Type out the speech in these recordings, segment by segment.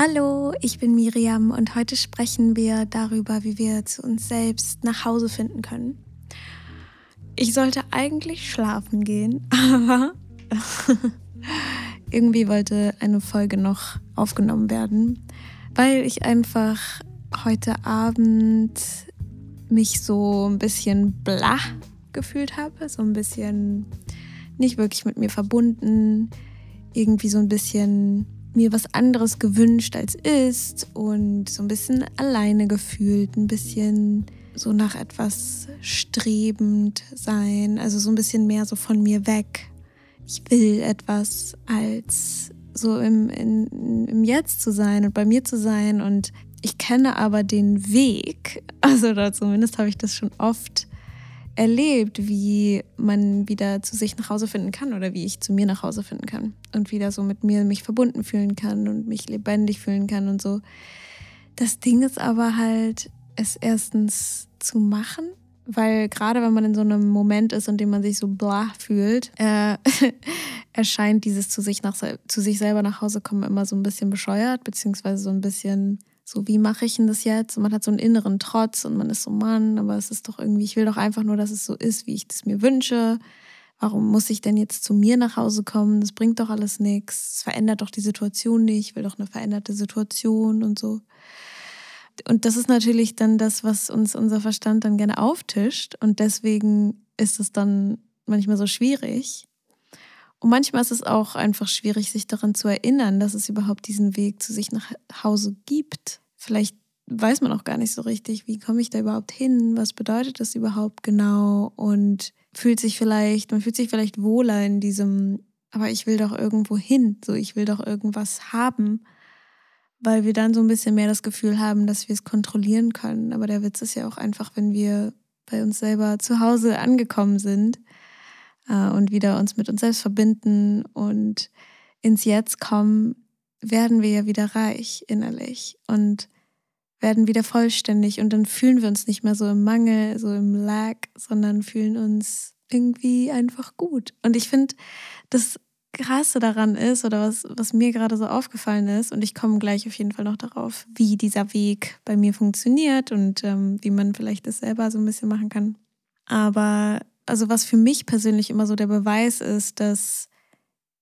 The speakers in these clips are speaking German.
Hallo, ich bin Miriam und heute sprechen wir darüber, wie wir zu uns selbst nach Hause finden können. Ich sollte eigentlich schlafen gehen, aber irgendwie wollte eine Folge noch aufgenommen werden, weil ich einfach heute Abend mich so ein bisschen blah gefühlt habe, so ein bisschen nicht wirklich mit mir verbunden, irgendwie so ein bisschen mir was anderes gewünscht als ist und so ein bisschen alleine gefühlt, ein bisschen so nach etwas strebend sein, also so ein bisschen mehr so von mir weg. Ich will etwas als so im, in, im Jetzt zu sein und bei mir zu sein und ich kenne aber den Weg, also da zumindest habe ich das schon oft erlebt, wie man wieder zu sich nach Hause finden kann oder wie ich zu mir nach Hause finden kann und wieder so mit mir mich verbunden fühlen kann und mich lebendig fühlen kann und so. Das Ding ist aber halt, es erstens zu machen, weil gerade wenn man in so einem Moment ist, in dem man sich so blah fühlt, äh, erscheint dieses zu sich, nach, zu sich selber nach Hause kommen immer so ein bisschen bescheuert, beziehungsweise so ein bisschen so, wie mache ich denn das jetzt? Und man hat so einen inneren Trotz und man ist so, Mann, aber es ist doch irgendwie, ich will doch einfach nur, dass es so ist, wie ich es mir wünsche. Warum muss ich denn jetzt zu mir nach Hause kommen? Das bringt doch alles nichts. Es verändert doch die Situation nicht. Ich will doch eine veränderte Situation und so. Und das ist natürlich dann das, was uns unser Verstand dann gerne auftischt. Und deswegen ist es dann manchmal so schwierig. Und manchmal ist es auch einfach schwierig, sich daran zu erinnern, dass es überhaupt diesen Weg zu sich nach Hause gibt. Vielleicht weiß man auch gar nicht so richtig, wie komme ich da überhaupt hin? Was bedeutet das überhaupt genau? Und fühlt sich vielleicht, man fühlt sich vielleicht wohler in diesem, aber ich will doch irgendwo hin, so ich will doch irgendwas haben, weil wir dann so ein bisschen mehr das Gefühl haben, dass wir es kontrollieren können. Aber der Witz ist ja auch einfach, wenn wir bei uns selber zu Hause angekommen sind, äh, und wieder uns mit uns selbst verbinden und ins Jetzt kommen, werden wir ja wieder reich innerlich und werden wieder vollständig und dann fühlen wir uns nicht mehr so im Mangel, so im Lag, sondern fühlen uns irgendwie einfach gut. Und ich finde, das Krasse daran ist oder was, was mir gerade so aufgefallen ist, und ich komme gleich auf jeden Fall noch darauf, wie dieser Weg bei mir funktioniert und ähm, wie man vielleicht das selber so ein bisschen machen kann. Aber also was für mich persönlich immer so der Beweis ist, dass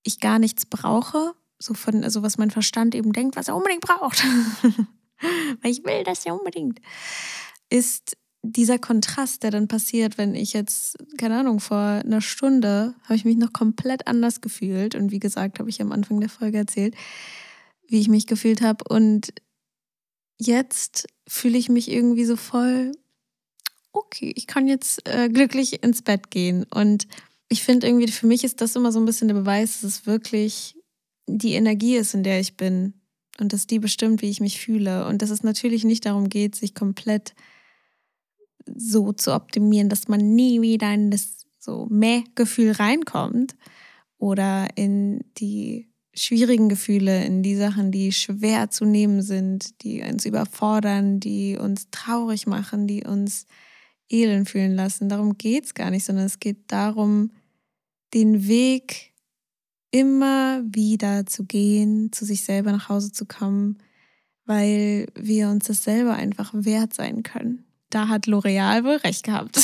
ich gar nichts brauche, so von, also was mein Verstand eben denkt, was er unbedingt braucht, weil ich will das ja unbedingt, ist dieser Kontrast, der dann passiert, wenn ich jetzt, keine Ahnung, vor einer Stunde habe ich mich noch komplett anders gefühlt und wie gesagt, habe ich am Anfang der Folge erzählt, wie ich mich gefühlt habe. Und jetzt fühle ich mich irgendwie so voll okay, ich kann jetzt äh, glücklich ins Bett gehen. Und ich finde irgendwie, für mich ist das immer so ein bisschen der Beweis, dass es wirklich die Energie ist, in der ich bin. Und dass die bestimmt, wie ich mich fühle. Und dass es natürlich nicht darum geht, sich komplett so zu optimieren, dass man nie wieder in das so Mäh-Gefühl reinkommt oder in die schwierigen Gefühle, in die Sachen, die schwer zu nehmen sind, die uns überfordern, die uns traurig machen, die uns elend fühlen lassen. Darum geht es gar nicht, sondern es geht darum, den Weg immer wieder zu gehen, zu sich selber nach Hause zu kommen, weil wir uns das selber einfach wert sein können. Da hat L'Oreal wohl recht gehabt.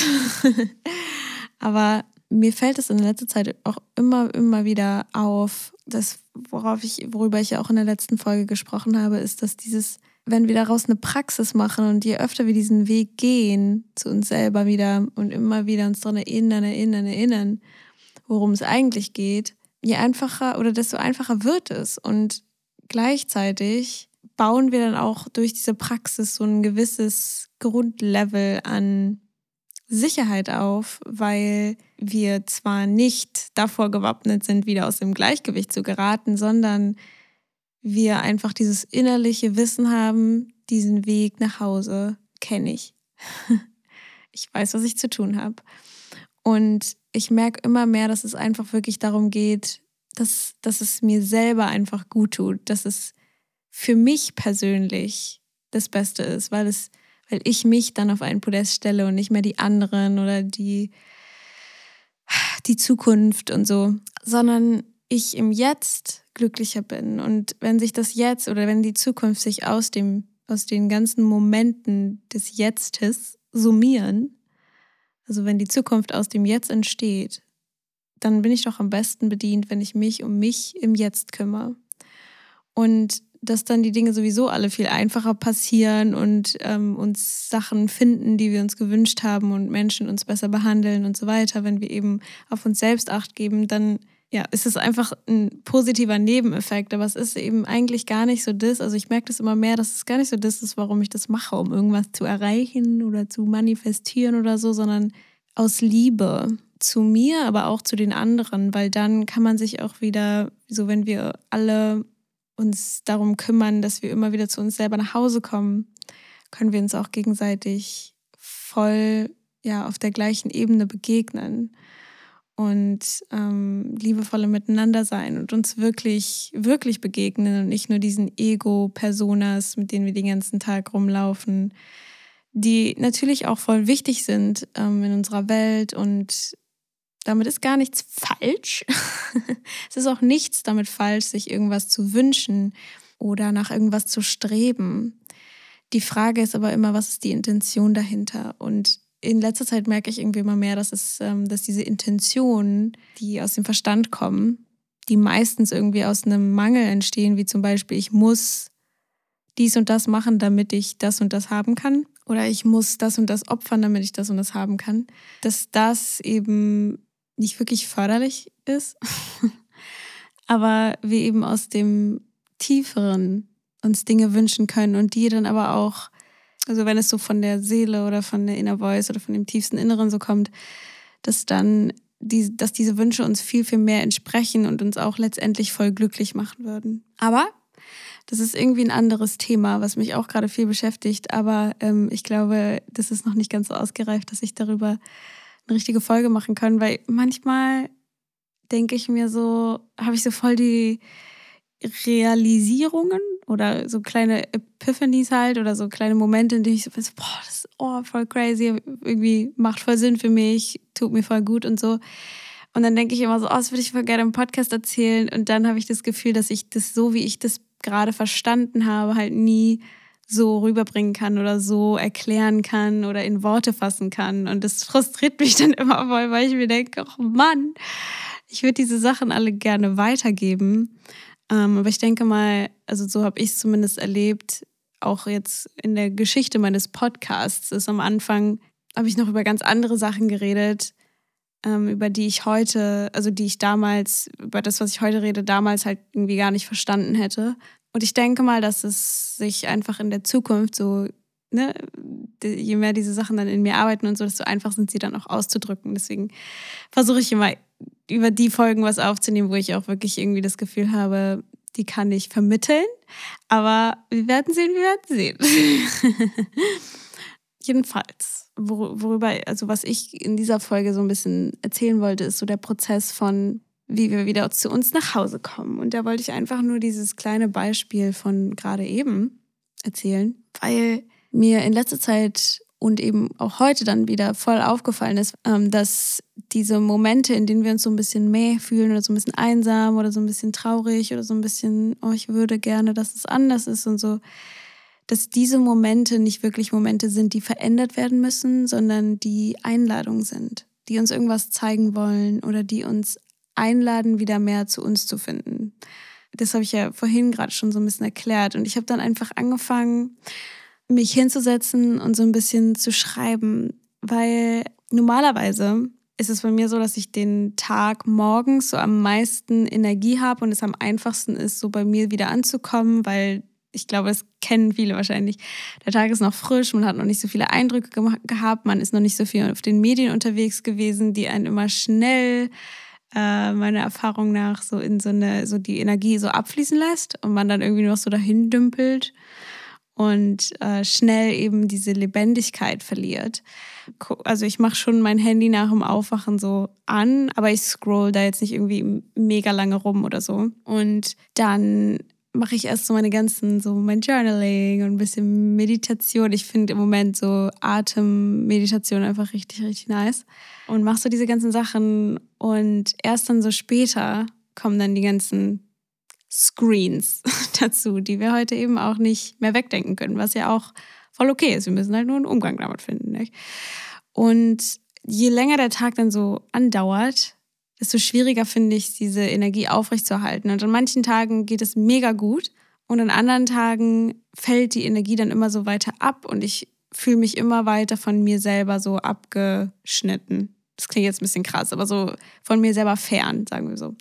Aber mir fällt es in letzter Zeit auch immer, immer wieder auf, dass worauf ich, worüber ich ja auch in der letzten Folge gesprochen habe, ist, dass dieses wenn wir daraus eine Praxis machen und je öfter wir diesen Weg gehen zu uns selber wieder und immer wieder uns daran erinnern, erinnern, erinnern, worum es eigentlich geht, je einfacher oder desto einfacher wird es. Und gleichzeitig bauen wir dann auch durch diese Praxis so ein gewisses Grundlevel an Sicherheit auf, weil wir zwar nicht davor gewappnet sind, wieder aus dem Gleichgewicht zu geraten, sondern wir einfach dieses innerliche Wissen haben, diesen Weg nach Hause kenne ich. Ich weiß, was ich zu tun habe. Und ich merke immer mehr, dass es einfach wirklich darum geht, dass, dass es mir selber einfach gut tut, dass es für mich persönlich das Beste ist, weil es, weil ich mich dann auf einen Podest stelle und nicht mehr die anderen oder die, die Zukunft und so, sondern ich im Jetzt glücklicher bin und wenn sich das Jetzt oder wenn die Zukunft sich aus dem aus den ganzen Momenten des Jetztes summieren, also wenn die Zukunft aus dem Jetzt entsteht, dann bin ich doch am besten bedient, wenn ich mich um mich im Jetzt kümmere. Und dass dann die Dinge sowieso alle viel einfacher passieren und ähm, uns Sachen finden, die wir uns gewünscht haben und Menschen uns besser behandeln und so weiter, wenn wir eben auf uns selbst acht geben, dann ja, ist es einfach ein positiver Nebeneffekt, aber es ist eben eigentlich gar nicht so das. Also ich merke das immer mehr, dass es gar nicht so das ist, warum ich das mache, um irgendwas zu erreichen oder zu manifestieren oder so, sondern aus Liebe zu mir, aber auch zu den anderen, weil dann kann man sich auch wieder, so wenn wir alle uns darum kümmern, dass wir immer wieder zu uns selber nach Hause kommen, können wir uns auch gegenseitig voll ja auf der gleichen Ebene begegnen und ähm, liebevolle miteinander sein und uns wirklich, wirklich begegnen und nicht nur diesen Ego-Personas, mit denen wir den ganzen Tag rumlaufen, die natürlich auch voll wichtig sind ähm, in unserer Welt und damit ist gar nichts falsch. es ist auch nichts damit falsch, sich irgendwas zu wünschen oder nach irgendwas zu streben. Die Frage ist aber immer, was ist die Intention dahinter? Und in letzter Zeit merke ich irgendwie immer mehr, dass es, ähm, dass diese Intentionen, die aus dem Verstand kommen, die meistens irgendwie aus einem Mangel entstehen, wie zum Beispiel, ich muss dies und das machen, damit ich das und das haben kann. Oder ich muss das und das opfern, damit ich das und das haben kann. Dass das eben nicht wirklich förderlich ist, aber wir eben aus dem Tieferen uns Dinge wünschen können und die dann aber auch also wenn es so von der Seele oder von der Inner Voice oder von dem tiefsten Inneren so kommt, dass dann die, dass diese Wünsche uns viel, viel mehr entsprechen und uns auch letztendlich voll glücklich machen würden. Aber das ist irgendwie ein anderes Thema, was mich auch gerade viel beschäftigt. Aber ähm, ich glaube, das ist noch nicht ganz so ausgereift, dass ich darüber eine richtige Folge machen kann, weil manchmal denke ich mir so, habe ich so voll die Realisierungen oder so kleine Epiphanies halt oder so kleine Momente, in denen ich so bin, boah, das ist oh, voll crazy, irgendwie macht voll Sinn für mich, tut mir voll gut und so. Und dann denke ich immer so, oh, das würde ich voll gerne im Podcast erzählen. Und dann habe ich das Gefühl, dass ich das so, wie ich das gerade verstanden habe, halt nie so rüberbringen kann oder so erklären kann oder in Worte fassen kann. Und das frustriert mich dann immer voll, weil ich mir denke, oh Mann, ich würde diese Sachen alle gerne weitergeben. Ähm, aber ich denke mal, also so habe ich es zumindest erlebt, auch jetzt in der Geschichte meines Podcasts ist am Anfang, habe ich noch über ganz andere Sachen geredet, ähm, über die ich heute, also die ich damals, über das, was ich heute rede, damals halt irgendwie gar nicht verstanden hätte. Und ich denke mal, dass es sich einfach in der Zukunft so, ne, je mehr diese Sachen dann in mir arbeiten und so, desto einfach sind sie dann auch auszudrücken. Deswegen versuche ich immer über die Folgen was aufzunehmen, wo ich auch wirklich irgendwie das Gefühl habe, die kann ich vermitteln. Aber wir werden sehen, wir werden sehen. Jedenfalls, worüber, also was ich in dieser Folge so ein bisschen erzählen wollte, ist so der Prozess von, wie wir wieder zu uns nach Hause kommen. Und da wollte ich einfach nur dieses kleine Beispiel von gerade eben erzählen, weil mir in letzter Zeit und eben auch heute dann wieder voll aufgefallen ist, ähm, dass diese Momente, in denen wir uns so ein bisschen mehr fühlen oder so ein bisschen einsam oder so ein bisschen traurig oder so ein bisschen, oh, ich würde gerne, dass es anders ist und so, dass diese Momente nicht wirklich Momente sind, die verändert werden müssen, sondern die Einladungen sind, die uns irgendwas zeigen wollen oder die uns einladen, wieder mehr zu uns zu finden. Das habe ich ja vorhin gerade schon so ein bisschen erklärt. Und ich habe dann einfach angefangen, mich hinzusetzen und so ein bisschen zu schreiben, weil normalerweise ist es bei mir so, dass ich den Tag morgens so am meisten Energie habe und es am einfachsten ist, so bei mir wieder anzukommen, weil ich glaube, das kennen viele wahrscheinlich. Der Tag ist noch frisch, man hat noch nicht so viele Eindrücke gehabt, man ist noch nicht so viel auf den Medien unterwegs gewesen, die einen immer schnell äh, meiner Erfahrung nach so in so eine, so die Energie so abfließen lässt und man dann irgendwie noch so dahin dümpelt und äh, schnell eben diese Lebendigkeit verliert. Also ich mache schon mein Handy nach dem Aufwachen so an, aber ich scroll da jetzt nicht irgendwie mega lange rum oder so. Und dann mache ich erst so meine ganzen, so mein Journaling und ein bisschen Meditation. Ich finde im Moment so Atemmeditation einfach richtig, richtig nice. Und mache so diese ganzen Sachen und erst dann so später kommen dann die ganzen Screens dazu, die wir heute eben auch nicht mehr wegdenken können, was ja auch voll okay ist. Wir müssen halt nur einen Umgang damit finden. Nicht? Und je länger der Tag dann so andauert, desto schwieriger finde ich, diese Energie aufrechtzuerhalten. Und an manchen Tagen geht es mega gut und an anderen Tagen fällt die Energie dann immer so weiter ab und ich fühle mich immer weiter von mir selber so abgeschnitten. Das klingt jetzt ein bisschen krass, aber so von mir selber fern, sagen wir so.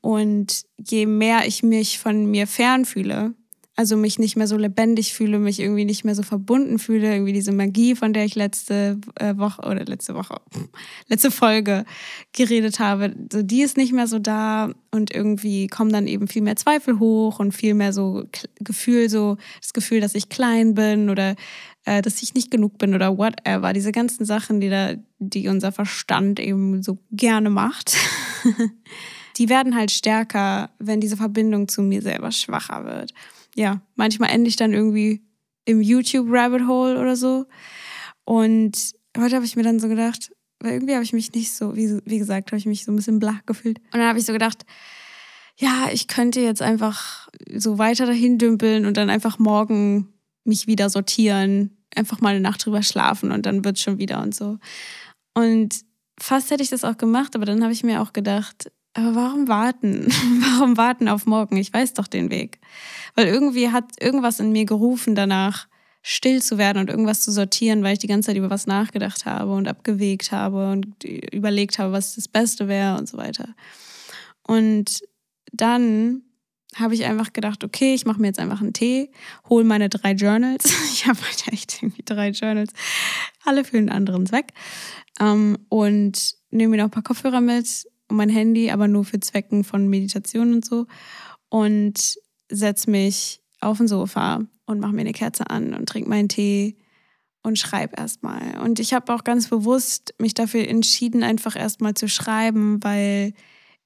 Und je mehr ich mich von mir fern fühle, also mich nicht mehr so lebendig fühle, mich irgendwie nicht mehr so verbunden fühle, irgendwie diese Magie, von der ich letzte äh, Woche oder letzte Woche, letzte Folge geredet habe, so die ist nicht mehr so da und irgendwie kommen dann eben viel mehr Zweifel hoch und viel mehr so Gefühl, so das Gefühl, dass ich klein bin oder äh, dass ich nicht genug bin oder whatever. Diese ganzen Sachen, die da, die unser Verstand eben so gerne macht. die werden halt stärker, wenn diese Verbindung zu mir selber schwacher wird ja, manchmal ende ich dann irgendwie im YouTube-Rabbit Hole oder so. Und heute habe ich mir dann so gedacht, weil irgendwie habe ich mich nicht so, wie, wie gesagt, habe ich mich so ein bisschen blach gefühlt. Und dann habe ich so gedacht, ja, ich könnte jetzt einfach so weiter dahin dümpeln und dann einfach morgen mich wieder sortieren, einfach mal eine Nacht drüber schlafen und dann wird es schon wieder und so. Und fast hätte ich das auch gemacht, aber dann habe ich mir auch gedacht, aber warum warten? warum warten auf morgen? Ich weiß doch den Weg. Weil irgendwie hat irgendwas in mir gerufen danach, still zu werden und irgendwas zu sortieren, weil ich die ganze Zeit über was nachgedacht habe und abgewegt habe und überlegt habe, was das Beste wäre und so weiter. Und dann habe ich einfach gedacht, okay, ich mache mir jetzt einfach einen Tee, hole meine drei Journals. Ich habe halt echt irgendwie drei Journals, alle für einen anderen Zweck. Ähm, und nehme mir noch ein paar Kopfhörer mit, und mein Handy, aber nur für Zwecken von Meditation und so. Und setze mich auf ein Sofa und mache mir eine Kerze an und trinke meinen Tee und schreibe erstmal. Und ich habe auch ganz bewusst mich dafür entschieden, einfach erstmal zu schreiben, weil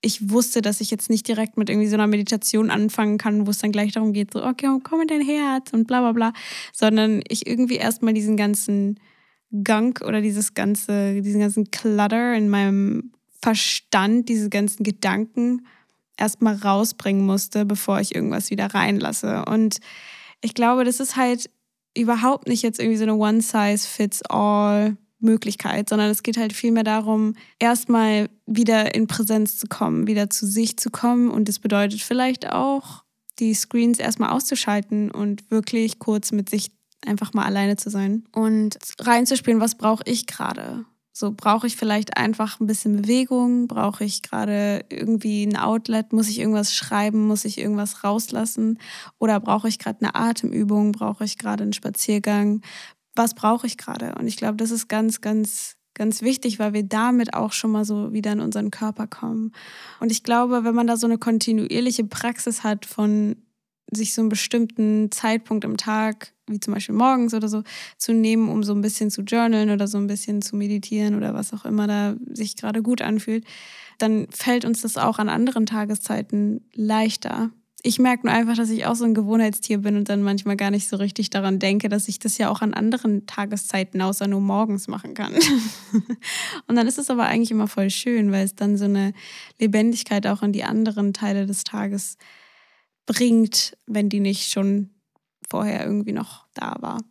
ich wusste, dass ich jetzt nicht direkt mit irgendwie so einer Meditation anfangen kann, wo es dann gleich darum geht, so, okay, komm in dein Herz und bla bla bla, sondern ich irgendwie erstmal diesen ganzen Gunk oder dieses ganze, diesen ganzen Clutter in meinem Verstand, diese ganzen Gedanken erstmal rausbringen musste, bevor ich irgendwas wieder reinlasse. Und ich glaube, das ist halt überhaupt nicht jetzt irgendwie so eine One-Size-Fits-All. Möglichkeit, sondern es geht halt vielmehr darum, erstmal wieder in Präsenz zu kommen, wieder zu sich zu kommen. Und das bedeutet vielleicht auch, die Screens erstmal auszuschalten und wirklich kurz mit sich einfach mal alleine zu sein und reinzuspielen, was brauche ich gerade? So brauche ich vielleicht einfach ein bisschen Bewegung, brauche ich gerade irgendwie ein Outlet, muss ich irgendwas schreiben, muss ich irgendwas rauslassen? Oder brauche ich gerade eine Atemübung, brauche ich gerade einen Spaziergang, was brauche ich gerade? Und ich glaube, das ist ganz, ganz, ganz wichtig, weil wir damit auch schon mal so wieder in unseren Körper kommen. Und ich glaube, wenn man da so eine kontinuierliche Praxis hat von sich so einen bestimmten Zeitpunkt im Tag, wie zum Beispiel morgens oder so, zu nehmen, um so ein bisschen zu journalen oder so ein bisschen zu meditieren oder was auch immer da sich gerade gut anfühlt, dann fällt uns das auch an anderen Tageszeiten leichter. Ich merke nur einfach, dass ich auch so ein Gewohnheitstier bin und dann manchmal gar nicht so richtig daran denke, dass ich das ja auch an anderen Tageszeiten außer nur morgens machen kann. und dann ist es aber eigentlich immer voll schön, weil es dann so eine Lebendigkeit auch in die anderen Teile des Tages bringt, wenn die nicht schon vorher irgendwie noch da war.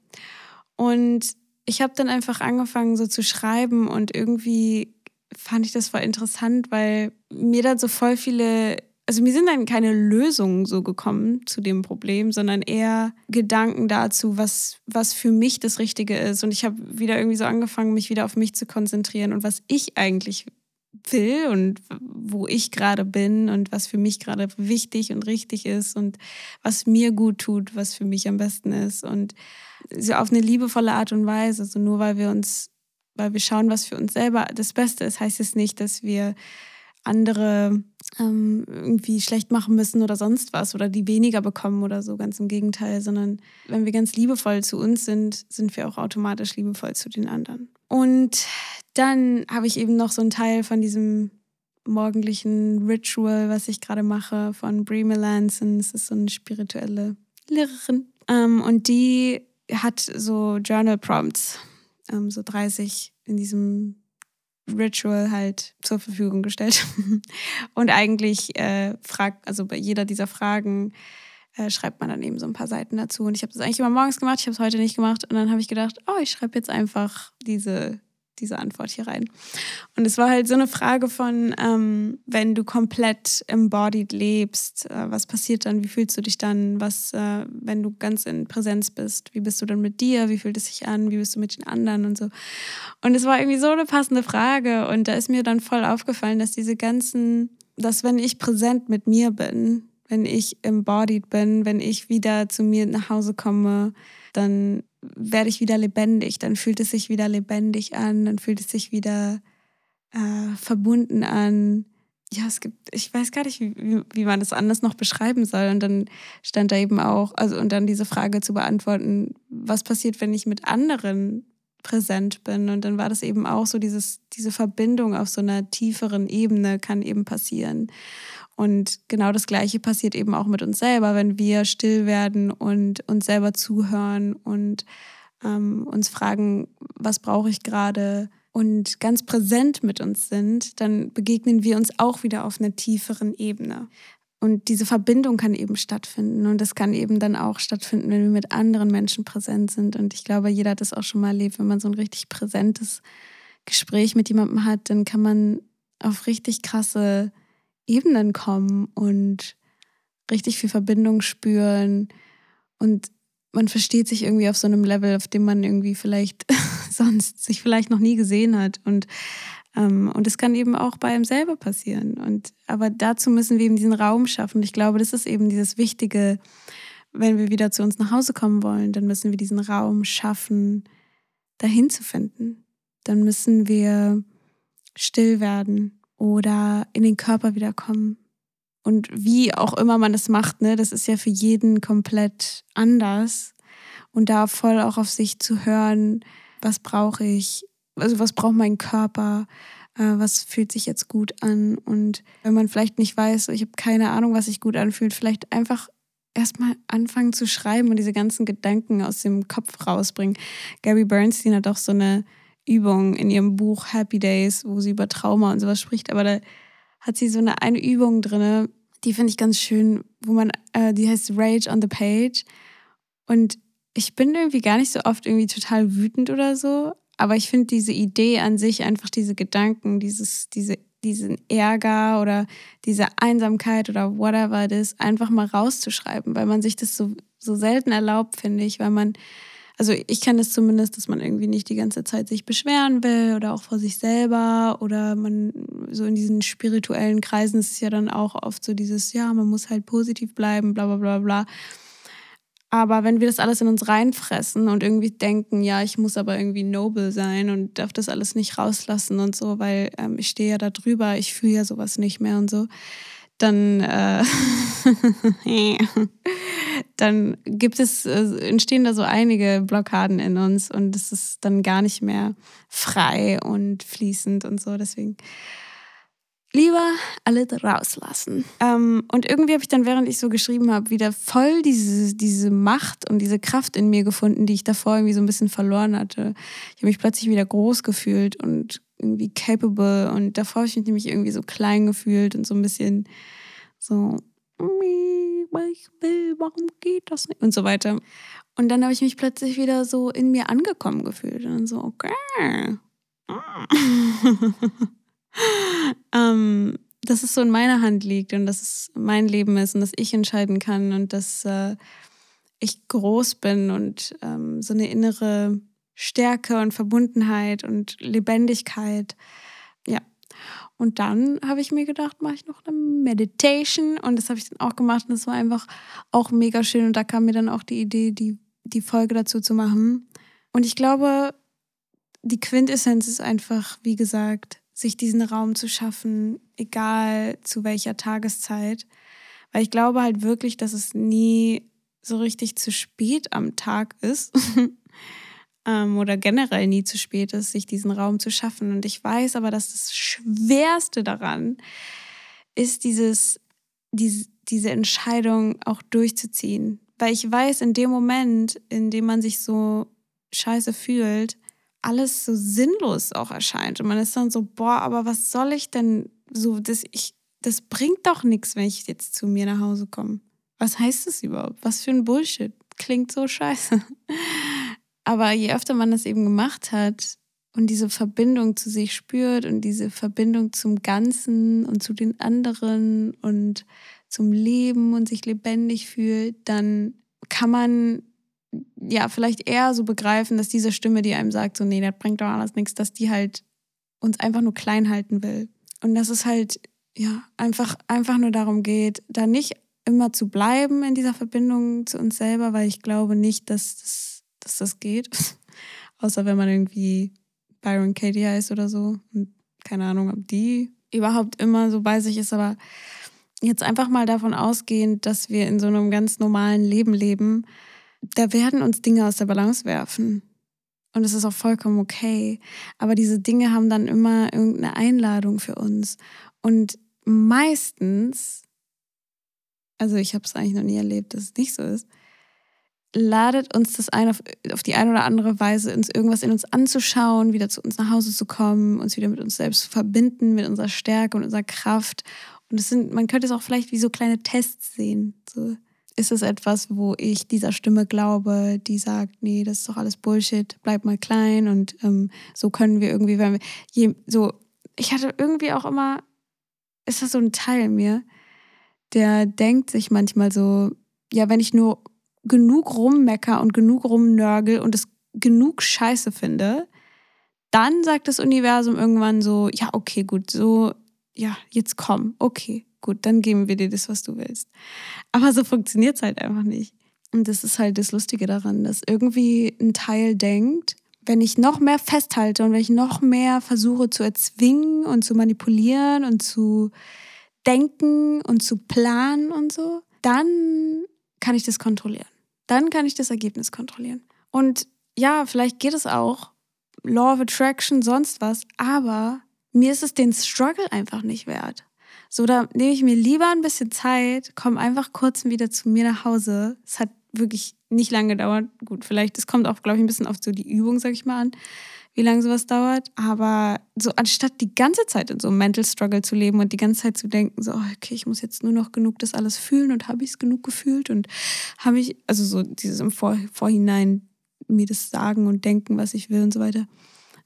Und ich habe dann einfach angefangen so zu schreiben und irgendwie fand ich das voll interessant, weil mir dann so voll viele, also mir sind dann keine Lösungen so gekommen zu dem Problem, sondern eher Gedanken dazu, was, was für mich das Richtige ist. Und ich habe wieder irgendwie so angefangen, mich wieder auf mich zu konzentrieren und was ich eigentlich will und wo ich gerade bin und was für mich gerade wichtig und richtig ist und was mir gut tut, was für mich am besten ist und so auf eine liebevolle Art und Weise. Also nur weil wir uns, weil wir schauen, was für uns selber das Beste ist, heißt es nicht, dass wir andere ähm, irgendwie schlecht machen müssen oder sonst was oder die weniger bekommen oder so, ganz im Gegenteil, sondern wenn wir ganz liebevoll zu uns sind, sind wir auch automatisch liebevoll zu den anderen. Und dann habe ich eben noch so einen Teil von diesem morgendlichen Ritual, was ich gerade mache, von Brie Melanson. Das ist so eine spirituelle Lehrerin. Ähm, und die hat so Journal Prompts, ähm, so 30 in diesem Ritual halt zur Verfügung gestellt. und eigentlich äh, fragt, also bei jeder dieser Fragen äh, schreibt man dann eben so ein paar Seiten dazu. Und ich habe das eigentlich immer morgens gemacht, ich habe es heute nicht gemacht. Und dann habe ich gedacht, oh, ich schreibe jetzt einfach diese diese Antwort hier rein. Und es war halt so eine Frage von, ähm, wenn du komplett embodied lebst, äh, was passiert dann? Wie fühlst du dich dann? Was, äh, wenn du ganz in Präsenz bist? Wie bist du dann mit dir? Wie fühlt es sich an? Wie bist du mit den anderen und so? Und es war irgendwie so eine passende Frage. Und da ist mir dann voll aufgefallen, dass diese ganzen, dass wenn ich präsent mit mir bin, wenn ich embodied bin, wenn ich wieder zu mir nach Hause komme, dann werde ich wieder lebendig, dann fühlt es sich wieder lebendig an, dann fühlt es sich wieder äh, verbunden an. Ja, es gibt, ich weiß gar nicht, wie, wie man das anders noch beschreiben soll. Und dann stand da eben auch, also und dann diese Frage zu beantworten, was passiert, wenn ich mit anderen präsent bin. Und dann war das eben auch so, dieses, diese Verbindung auf so einer tieferen Ebene kann eben passieren. Und genau das Gleiche passiert eben auch mit uns selber, wenn wir still werden und uns selber zuhören und ähm, uns fragen, was brauche ich gerade und ganz präsent mit uns sind, dann begegnen wir uns auch wieder auf einer tieferen Ebene. Und diese Verbindung kann eben stattfinden. Und das kann eben dann auch stattfinden, wenn wir mit anderen Menschen präsent sind. Und ich glaube, jeder hat das auch schon mal erlebt, wenn man so ein richtig präsentes Gespräch mit jemandem hat, dann kann man auf richtig krasse Ebenen kommen und richtig viel Verbindung spüren. Und man versteht sich irgendwie auf so einem Level, auf dem man irgendwie vielleicht sonst sich vielleicht noch nie gesehen hat. Und ähm, und es kann eben auch bei einem selber passieren. Und aber dazu müssen wir eben diesen Raum schaffen. Ich glaube, das ist eben dieses Wichtige, wenn wir wieder zu uns nach Hause kommen wollen, dann müssen wir diesen Raum schaffen, dahin zu finden. Dann müssen wir still werden oder in den Körper wiederkommen. Und wie auch immer man das macht, ne, das ist ja für jeden komplett anders. Und da voll auch auf sich zu hören, was brauche ich, also was braucht mein Körper, äh, was fühlt sich jetzt gut an. Und wenn man vielleicht nicht weiß, ich habe keine Ahnung, was sich gut anfühlt, vielleicht einfach erstmal anfangen zu schreiben und diese ganzen Gedanken aus dem Kopf rausbringen. Gary Bernstein hat auch so eine Übung in ihrem Buch Happy Days, wo sie über Trauma und sowas spricht. Aber da hat sie so eine, eine Übung drin, die finde ich ganz schön, wo man, äh, die heißt Rage on the Page. Und ich bin irgendwie gar nicht so oft irgendwie total wütend oder so, aber ich finde diese Idee an sich, einfach diese Gedanken, dieses, diese, diesen Ärger oder diese Einsamkeit oder whatever it is, einfach mal rauszuschreiben, weil man sich das so, so selten erlaubt, finde ich, weil man also ich kenne es zumindest, dass man irgendwie nicht die ganze Zeit sich beschweren will oder auch vor sich selber oder man so in diesen spirituellen Kreisen ist es ja dann auch oft so dieses, ja, man muss halt positiv bleiben, bla bla bla bla. Aber wenn wir das alles in uns reinfressen und irgendwie denken, ja, ich muss aber irgendwie noble sein und darf das alles nicht rauslassen und so, weil ähm, ich stehe ja da drüber, ich fühle ja sowas nicht mehr und so, dann, äh, dann gibt es, äh, entstehen da so einige Blockaden in uns und es ist dann gar nicht mehr frei und fließend und so. Deswegen lieber alle rauslassen. Ähm, und irgendwie habe ich dann, während ich so geschrieben habe, wieder voll diese, diese Macht und diese Kraft in mir gefunden, die ich davor irgendwie so ein bisschen verloren hatte. Ich habe mich plötzlich wieder groß gefühlt und irgendwie capable und davor habe ich mich nämlich irgendwie so klein gefühlt und so ein bisschen so, ich will, warum geht das nicht? Und so weiter. Und dann habe ich mich plötzlich wieder so in mir angekommen gefühlt und so, okay. ähm, dass es so in meiner Hand liegt und dass es mein Leben ist und dass ich entscheiden kann und dass äh, ich groß bin und ähm, so eine innere Stärke und Verbundenheit und Lebendigkeit. Ja. Und dann habe ich mir gedacht, mache ich noch eine Meditation und das habe ich dann auch gemacht und das war einfach auch mega schön und da kam mir dann auch die Idee, die, die Folge dazu zu machen. Und ich glaube, die Quintessenz ist einfach, wie gesagt, sich diesen Raum zu schaffen, egal zu welcher Tageszeit. Weil ich glaube halt wirklich, dass es nie so richtig zu spät am Tag ist. ähm, oder generell nie zu spät ist, sich diesen Raum zu schaffen. Und ich weiß aber, dass das Schwerste daran ist, dieses, diese, diese Entscheidung auch durchzuziehen. Weil ich weiß, in dem Moment, in dem man sich so scheiße fühlt, alles so sinnlos auch erscheint. Und man ist dann so, boah, aber was soll ich denn so, das, ich, das bringt doch nichts, wenn ich jetzt zu mir nach Hause komme. Was heißt das überhaupt? Was für ein Bullshit. Klingt so scheiße. Aber je öfter man das eben gemacht hat und diese Verbindung zu sich spürt und diese Verbindung zum Ganzen und zu den anderen und zum Leben und sich lebendig fühlt, dann kann man ja vielleicht eher so begreifen, dass diese Stimme, die einem sagt, so, nee, das bringt doch alles nichts, dass die halt uns einfach nur klein halten will. Und dass es halt, ja, einfach, einfach nur darum geht, da nicht immer zu bleiben in dieser Verbindung zu uns selber, weil ich glaube nicht, dass das, dass das geht. Außer wenn man irgendwie Byron Katie heißt oder so. Und keine Ahnung, ob die überhaupt immer so bei sich ist, aber jetzt einfach mal davon ausgehend, dass wir in so einem ganz normalen Leben leben, da werden uns Dinge aus der Balance werfen. Und es ist auch vollkommen okay. Aber diese Dinge haben dann immer irgendeine Einladung für uns. Und meistens, also ich habe es eigentlich noch nie erlebt, dass es nicht so ist, ladet uns das ein, auf, auf die eine oder andere Weise uns irgendwas in uns anzuschauen, wieder zu uns nach Hause zu kommen, uns wieder mit uns selbst zu verbinden, mit unserer Stärke und unserer Kraft. Und es sind, man könnte es auch vielleicht wie so kleine Tests sehen. So, ist es etwas, wo ich dieser Stimme glaube, die sagt, nee, das ist doch alles Bullshit, bleib mal klein und ähm, so können wir irgendwie, wenn wir je, so, ich hatte irgendwie auch immer, ist das so ein Teil mir, der denkt sich manchmal so, ja, wenn ich nur genug rummecker und genug rumnörgel und es genug Scheiße finde, dann sagt das Universum irgendwann so, ja, okay, gut, so, ja, jetzt komm, okay, gut, dann geben wir dir das, was du willst. Aber so funktioniert es halt einfach nicht. Und das ist halt das Lustige daran, dass irgendwie ein Teil denkt, wenn ich noch mehr festhalte und wenn ich noch mehr versuche zu erzwingen und zu manipulieren und zu denken und zu planen und so, dann kann ich das kontrollieren. Dann kann ich das Ergebnis kontrollieren. Und ja, vielleicht geht es auch. Law of Attraction, sonst was. Aber mir ist es den Struggle einfach nicht wert. So, da nehme ich mir lieber ein bisschen Zeit, komme einfach kurz wieder zu mir nach Hause. Es hat wirklich nicht lange gedauert. Gut, vielleicht, es kommt auch, glaube ich, ein bisschen auf so die Übung, sag ich mal, an, wie lange sowas dauert. Aber so, anstatt die ganze Zeit in so einem Mental Struggle zu leben und die ganze Zeit zu denken, so, okay, ich muss jetzt nur noch genug das alles fühlen und habe ich es genug gefühlt und habe ich, also so dieses im Vor Vorhinein mir das sagen und denken, was ich will und so weiter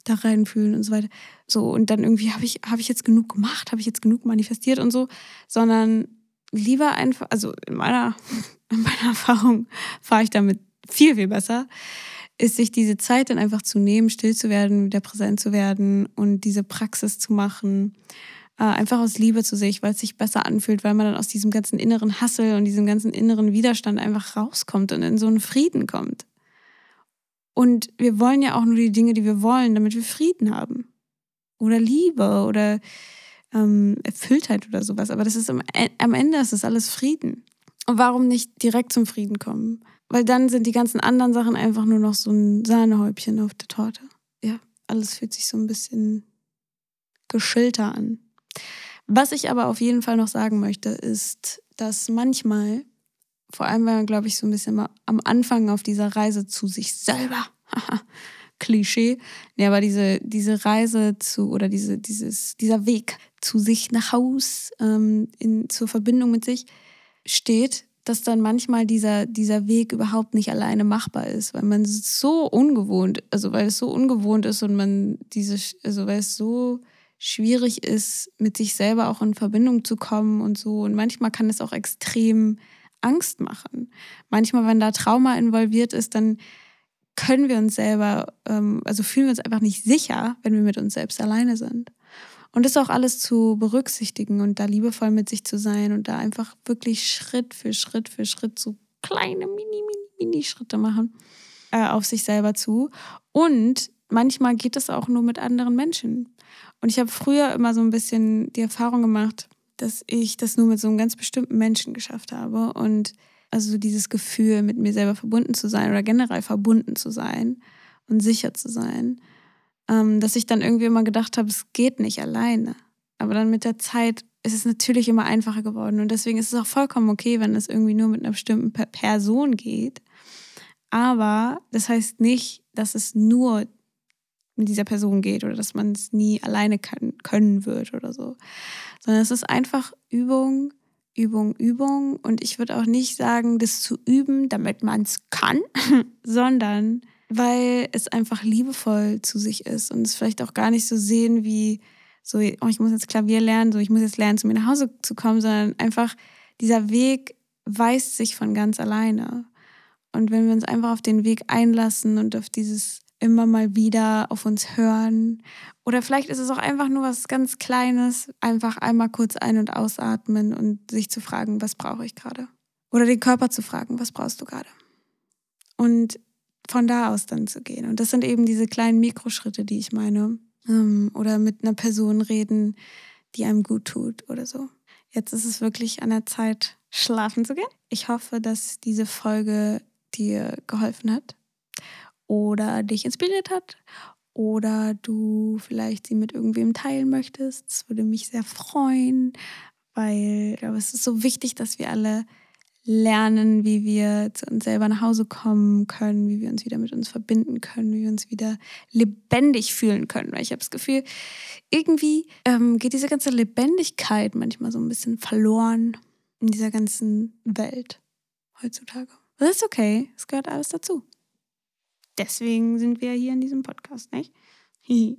da reinfühlen und so weiter. So, und dann irgendwie habe ich, habe ich jetzt genug gemacht, habe ich jetzt genug manifestiert und so, sondern lieber einfach, also in meiner, in meiner Erfahrung fahre ich damit viel, viel besser, ist sich diese Zeit dann einfach zu nehmen, still zu werden, wieder präsent zu werden und diese Praxis zu machen. Äh, einfach aus Liebe zu sich, weil es sich besser anfühlt, weil man dann aus diesem ganzen inneren Hassel und diesem ganzen inneren Widerstand einfach rauskommt und in so einen Frieden kommt. Und wir wollen ja auch nur die Dinge, die wir wollen, damit wir Frieden haben. Oder Liebe oder ähm, Erfülltheit oder sowas. Aber das ist am, am Ende ist das alles Frieden. Und warum nicht direkt zum Frieden kommen? Weil dann sind die ganzen anderen Sachen einfach nur noch so ein Sahnehäubchen auf der Torte. Ja, alles fühlt sich so ein bisschen geschilter an. Was ich aber auf jeden Fall noch sagen möchte, ist, dass manchmal vor allem, wenn man, glaube ich, so ein bisschen am Anfang auf dieser Reise zu sich selber, Klischee, nee, aber diese, diese Reise zu, oder diese, dieses, dieser Weg zu sich nach Haus, ähm, in, zur Verbindung mit sich steht, dass dann manchmal dieser, dieser Weg überhaupt nicht alleine machbar ist, weil man so ungewohnt, also weil es so ungewohnt ist und man diese, also weil es so schwierig ist, mit sich selber auch in Verbindung zu kommen und so. Und manchmal kann es auch extrem Angst machen. Manchmal, wenn da Trauma involviert ist, dann können wir uns selber, ähm, also fühlen wir uns einfach nicht sicher, wenn wir mit uns selbst alleine sind. Und das auch alles zu berücksichtigen und da liebevoll mit sich zu sein und da einfach wirklich Schritt für Schritt für Schritt so kleine Mini, Mini, Mini-Schritte machen äh, auf sich selber zu. Und manchmal geht es auch nur mit anderen Menschen. Und ich habe früher immer so ein bisschen die Erfahrung gemacht, dass ich das nur mit so einem ganz bestimmten Menschen geschafft habe. Und also dieses Gefühl, mit mir selber verbunden zu sein oder generell verbunden zu sein und sicher zu sein, ähm, dass ich dann irgendwie immer gedacht habe, es geht nicht alleine. Aber dann mit der Zeit ist es natürlich immer einfacher geworden. Und deswegen ist es auch vollkommen okay, wenn es irgendwie nur mit einer bestimmten Person geht. Aber das heißt nicht, dass es nur mit dieser Person geht oder dass man es nie alleine können, können wird oder so. Sondern es ist einfach Übung, Übung, Übung. Und ich würde auch nicht sagen, das zu üben, damit man es kann, sondern weil es einfach liebevoll zu sich ist und es vielleicht auch gar nicht so sehen wie so, oh, ich muss jetzt Klavier lernen, so ich muss jetzt lernen, zu mir nach Hause zu kommen, sondern einfach dieser Weg weist sich von ganz alleine. Und wenn wir uns einfach auf den Weg einlassen und auf dieses immer mal wieder auf uns hören. Oder vielleicht ist es auch einfach nur was ganz Kleines, einfach einmal kurz ein- und ausatmen und sich zu fragen, was brauche ich gerade? Oder den Körper zu fragen, was brauchst du gerade? Und von da aus dann zu gehen. Und das sind eben diese kleinen Mikroschritte, die ich meine. Ähm, oder mit einer Person reden, die einem gut tut oder so. Jetzt ist es wirklich an der Zeit, schlafen zu gehen. Ich hoffe, dass diese Folge dir geholfen hat oder dich inspiriert hat oder du vielleicht sie mit irgendwem teilen möchtest. Das würde mich sehr freuen, weil ich glaube, es ist so wichtig, dass wir alle lernen, wie wir zu uns selber nach Hause kommen können, wie wir uns wieder mit uns verbinden können, wie wir uns wieder lebendig fühlen können. Weil ich habe das Gefühl, irgendwie ähm, geht diese ganze Lebendigkeit manchmal so ein bisschen verloren in dieser ganzen Welt heutzutage. Das ist okay, es gehört alles dazu. Deswegen sind wir hier in diesem Podcast, nicht?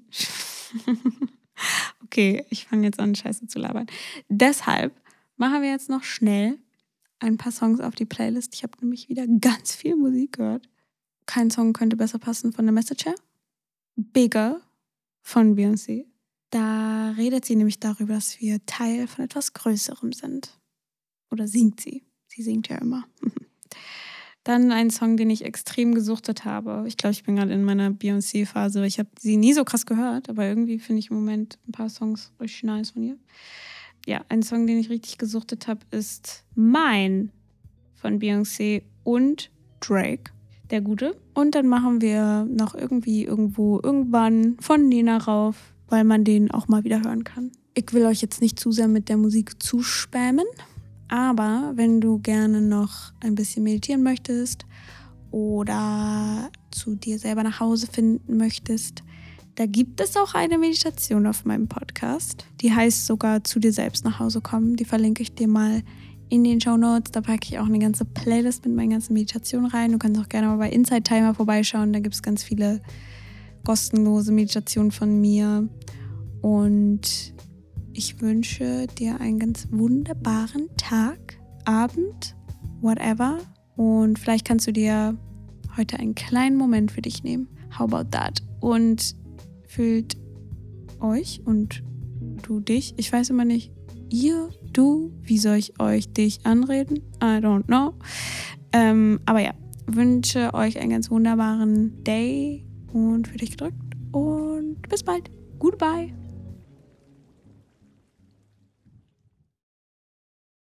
okay, ich fange jetzt an, Scheiße zu labern. Deshalb machen wir jetzt noch schnell ein paar Songs auf die Playlist. Ich habe nämlich wieder ganz viel Musik gehört. Kein Song könnte besser passen von The Message her. Bigger von Beyoncé. Da redet sie nämlich darüber, dass wir Teil von etwas Größerem sind. Oder singt sie. Sie singt ja immer. Dann ein Song, den ich extrem gesuchtet habe. Ich glaube, ich bin gerade in meiner Beyoncé-Phase. Ich habe sie nie so krass gehört, aber irgendwie finde ich im Moment ein paar Songs richtig nice von ihr. Ja, ein Song, den ich richtig gesuchtet habe, ist Mine von Beyoncé und Drake, der Gute. Und dann machen wir noch irgendwie irgendwo irgendwann von Nina rauf, weil man den auch mal wieder hören kann. Ich will euch jetzt nicht zu sehr mit der Musik zuspammen. Aber wenn du gerne noch ein bisschen meditieren möchtest oder zu dir selber nach Hause finden möchtest, da gibt es auch eine Meditation auf meinem Podcast. Die heißt sogar zu dir selbst nach Hause kommen. Die verlinke ich dir mal in den Show Notes. Da packe ich auch eine ganze Playlist mit meinen ganzen Meditationen rein. Du kannst auch gerne mal bei Inside Timer vorbeischauen. Da gibt es ganz viele kostenlose Meditationen von mir. Und ich wünsche dir einen ganz wunderbaren Tag, Abend, whatever. Und vielleicht kannst du dir heute einen kleinen Moment für dich nehmen. How about that? Und fühlt euch und du dich. Ich weiß immer nicht, ihr, du, wie soll ich euch dich anreden? I don't know. Ähm, aber ja, wünsche euch einen ganz wunderbaren Day und für dich gedrückt und bis bald. Goodbye.